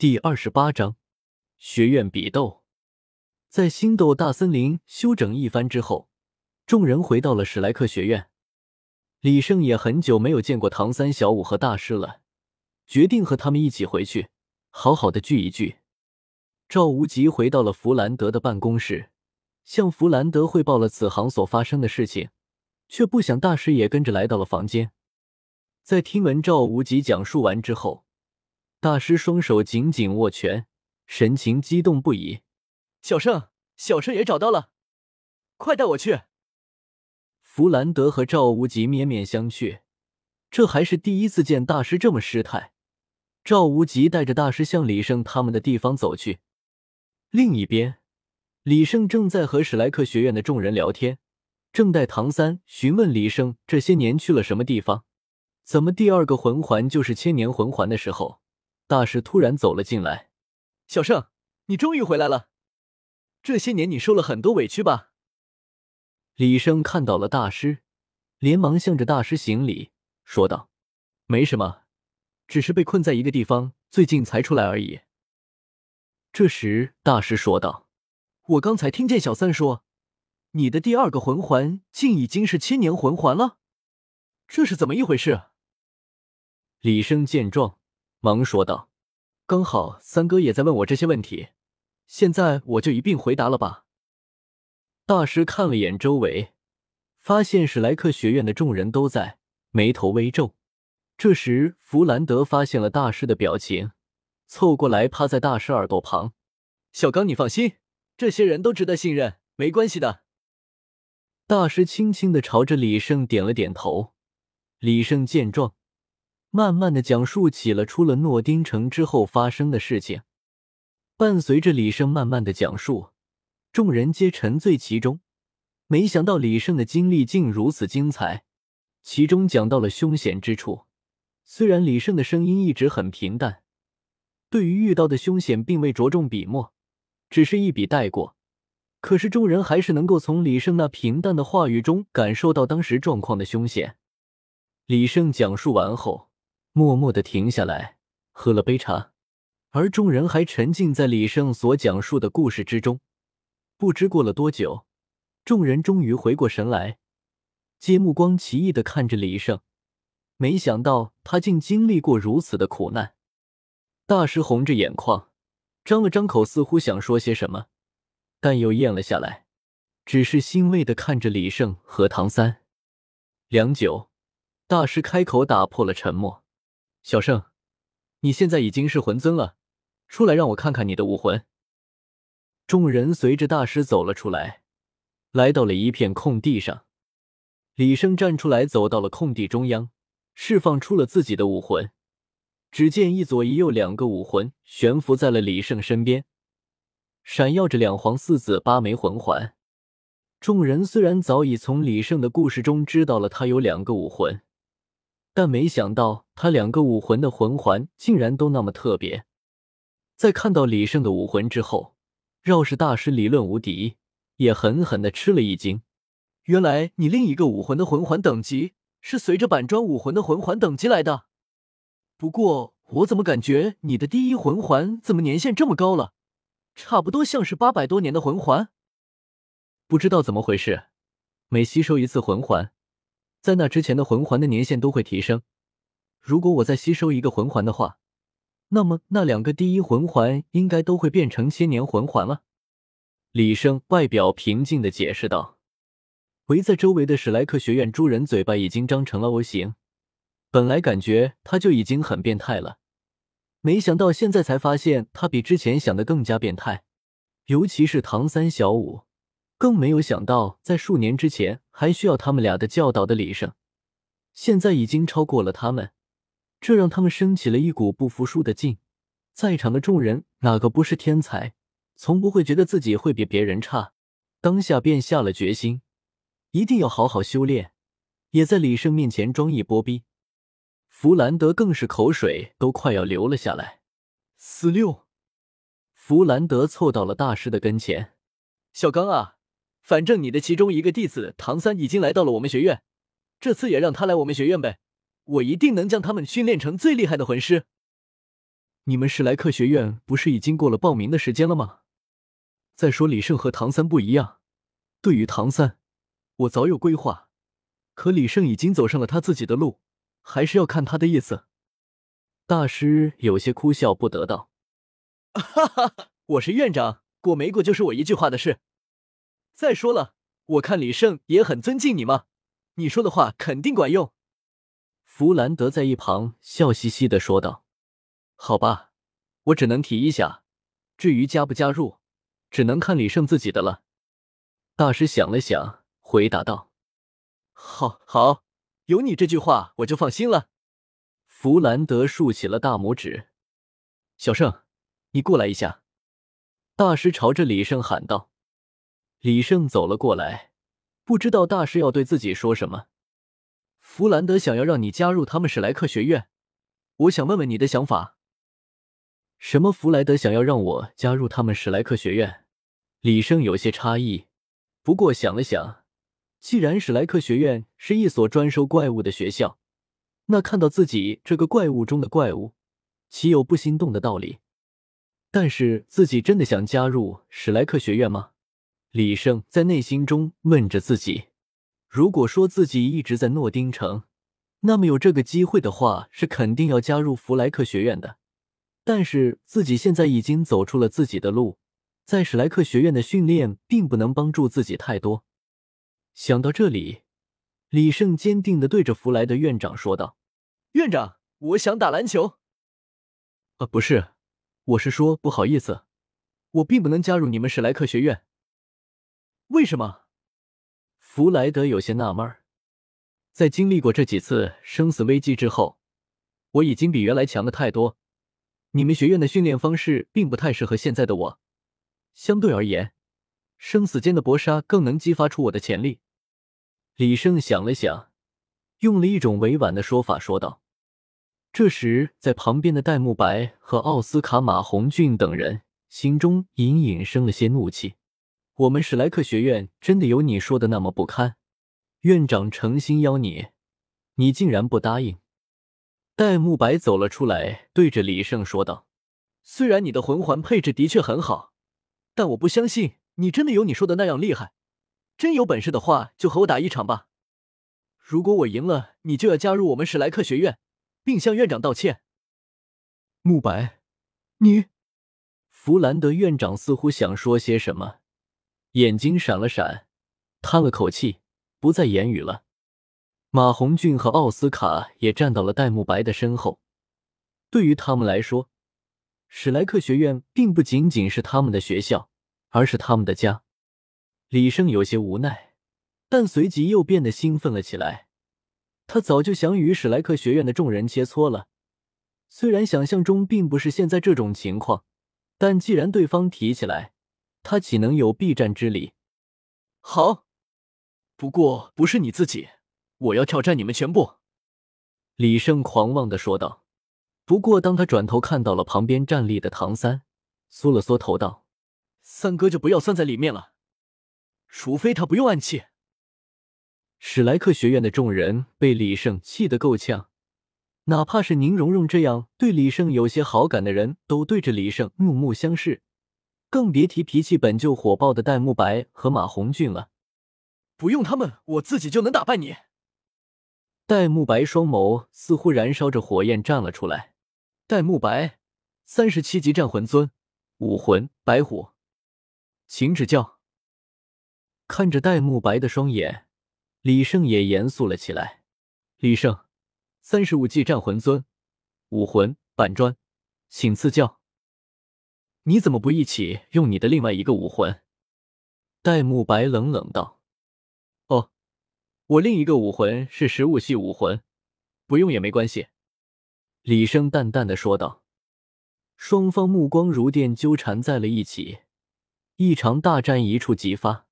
第二十八章学院比斗。在星斗大森林休整一番之后，众人回到了史莱克学院。李胜也很久没有见过唐三、小五和大师了，决定和他们一起回去，好好的聚一聚。赵无极回到了弗兰德的办公室，向弗兰德汇报了此行所发生的事情，却不想大师也跟着来到了房间。在听闻赵无极讲述完之后。大师双手紧紧握拳，神情激动不已。小圣，小圣也找到了，快带我去！弗兰德和赵无极面面相觑，这还是第一次见大师这么失态。赵无极带着大师向李胜他们的地方走去。另一边，李胜正在和史莱克学院的众人聊天，正待唐三询问李胜这些年去了什么地方，怎么第二个魂环就是千年魂环的时候。大师突然走了进来，小胜，你终于回来了。这些年你受了很多委屈吧？李生看到了大师，连忙向着大师行礼，说道：“没什么，只是被困在一个地方，最近才出来而已。”这时，大师说道：“我刚才听见小三说，你的第二个魂环竟已经是千年魂环了，这是怎么一回事？”李生见状。忙说道：“刚好三哥也在问我这些问题，现在我就一并回答了吧。”大师看了眼周围，发现史莱克学院的众人都在，眉头微皱。这时，弗兰德发现了大师的表情，凑过来趴在大师耳朵旁：“小刚，你放心，这些人都值得信任，没关系的。”大师轻轻的朝着李胜点了点头。李胜见状。慢慢的讲述起了出了诺丁城之后发生的事情，伴随着李胜慢慢的讲述，众人皆沉醉其中。没想到李胜的经历竟如此精彩，其中讲到了凶险之处。虽然李胜的声音一直很平淡，对于遇到的凶险并未着重笔墨，只是一笔带过。可是众人还是能够从李胜那平淡的话语中感受到当时状况的凶险。李胜讲述完后。默默的停下来，喝了杯茶，而众人还沉浸在李胜所讲述的故事之中。不知过了多久，众人终于回过神来，皆目光奇异的看着李胜。没想到他竟经历过如此的苦难。大师红着眼眶，张了张口，似乎想说些什么，但又咽了下来，只是欣慰的看着李胜和唐三。良久，大师开口打破了沉默。小胜，你现在已经是魂尊了，出来让我看看你的武魂。众人随着大师走了出来，来到了一片空地上。李胜站出来，走到了空地中央，释放出了自己的武魂。只见一左一右两个武魂悬浮在了李胜身边，闪耀着两黄四紫八枚魂环。众人虽然早已从李胜的故事中知道了他有两个武魂。但没想到，他两个武魂的魂环竟然都那么特别。在看到李胜的武魂之后，绕世大师理论无敌，也狠狠的吃了一惊。原来你另一个武魂的魂环等级是随着板砖武魂的魂环等级来的。不过，我怎么感觉你的第一魂环怎么年限这么高了？差不多像是八百多年的魂环。不知道怎么回事，每吸收一次魂环。在那之前的魂环的年限都会提升。如果我再吸收一个魂环的话，那么那两个第一魂环应该都会变成千年魂环了。李胜外表平静的解释道。围在周围的史莱克学院诸人嘴巴已经张成了 O 型。本来感觉他就已经很变态了，没想到现在才发现他比之前想的更加变态。尤其是唐三、小五。更没有想到，在数年之前还需要他们俩的教导的李胜，现在已经超过了他们，这让他们升起了一股不服输的劲。在场的众人哪个不是天才，从不会觉得自己会比别人差，当下便下了决心，一定要好好修炼，也在李胜面前装一波逼。弗兰德更是口水都快要流了下来。四六，弗兰德凑到了大师的跟前，小刚啊。反正你的其中一个弟子唐三已经来到了我们学院，这次也让他来我们学院呗，我一定能将他们训练成最厉害的魂师。你们史莱克学院不是已经过了报名的时间了吗？再说李胜和唐三不一样，对于唐三，我早有规划，可李胜已经走上了他自己的路，还是要看他的意思。大师有些哭笑不得道：“ 哈哈，我是院长，过没过就是我一句话的事。再说了，我看李胜也很尊敬你嘛，你说的话肯定管用。”弗兰德在一旁笑嘻嘻的说道：“好吧，我只能提一下，至于加不加入，只能看李胜自己的了。”大师想了想，回答道：“好，好，有你这句话，我就放心了。”弗兰德竖起了大拇指，小胜，你过来一下。大师朝着李胜喊道。李胜走了过来，不知道大师要对自己说什么。弗兰德想要让你加入他们史莱克学院，我想问问你的想法。什么？弗莱德想要让我加入他们史莱克学院？李胜有些诧异，不过想了想，既然史莱克学院是一所专收怪物的学校。那看到自己这个怪物中的怪物，岂有不心动的道理？但是自己真的想加入史莱克学院吗？李胜在内心中问着自己。如果说自己一直在诺丁城，那么有这个机会的话，是肯定要加入弗莱克学院的。但是自己现在已经走出了自己的路，在史莱克学院的训练并不能帮助自己太多。想到这里，李胜坚定的对着弗莱德院长说道。院长，我想打篮球。呃，不是，我是说不好意思，我并不能加入你们史莱克学院。为什么？弗莱德有些纳闷。在经历过这几次生死危机之后，我已经比原来强的太多。你们学院的训练方式并不太适合现在的我。相对而言，生死间的搏杀更能激发出我的潜力。李胜想了想。用了一种委婉的说法说道。这时，在旁边的戴沐白和奥斯卡、马红俊等人心中隐隐生了些怒气。我们史莱克学院真的有你说的那么不堪？院长诚心邀你，你竟然不答应？戴沐白走了出来，对着李胜说道：“虽然你的魂环配置的确很好，但我不相信你真的有你说的那样厉害。真有本事的话，就和我打一场吧。”如果我赢了，你就要加入我们史莱克学院，并向院长道歉。慕白，你，弗兰德院长似乎想说些什么，眼睛闪了闪，叹了口气，不再言语了。马红俊和奥斯卡也站到了戴沐白的身后。对于他们来说，史莱克学院并不仅仅是他们的学校，而是他们的家。李胜有些无奈。但随即又变得兴奋了起来。他早就想与史莱克学院的众人切磋了，虽然想象中并不是现在这种情况，但既然对方提起来，他岂能有避战之理？好，不过不是你自己，我要挑战你们全部。”李胜狂妄的说道。不过当他转头看到了旁边站立的唐三，缩了缩头道：“三哥就不要算在里面了，除非他不用暗器。”史莱克学院的众人被李胜气得够呛，哪怕是宁荣荣这样对李胜有些好感的人都对着李胜怒目相视，更别提脾气本就火爆的戴沐白和马红俊了。不用他们，我自己就能打败你。戴沐白双眸似乎燃烧着火焰，站了出来。戴沐白，三十七级战魂尊，武魂白虎，请指教。看着戴沐白的双眼。李胜也严肃了起来。李胜，三十五级战魂尊，武魂板砖，请赐教。你怎么不一起用你的另外一个武魂？戴沐白冷冷道：“哦，我另一个武魂是食物系武魂，不用也没关系。”李生淡淡的说道。双方目光如电纠缠在了一起，一场大战一触即发。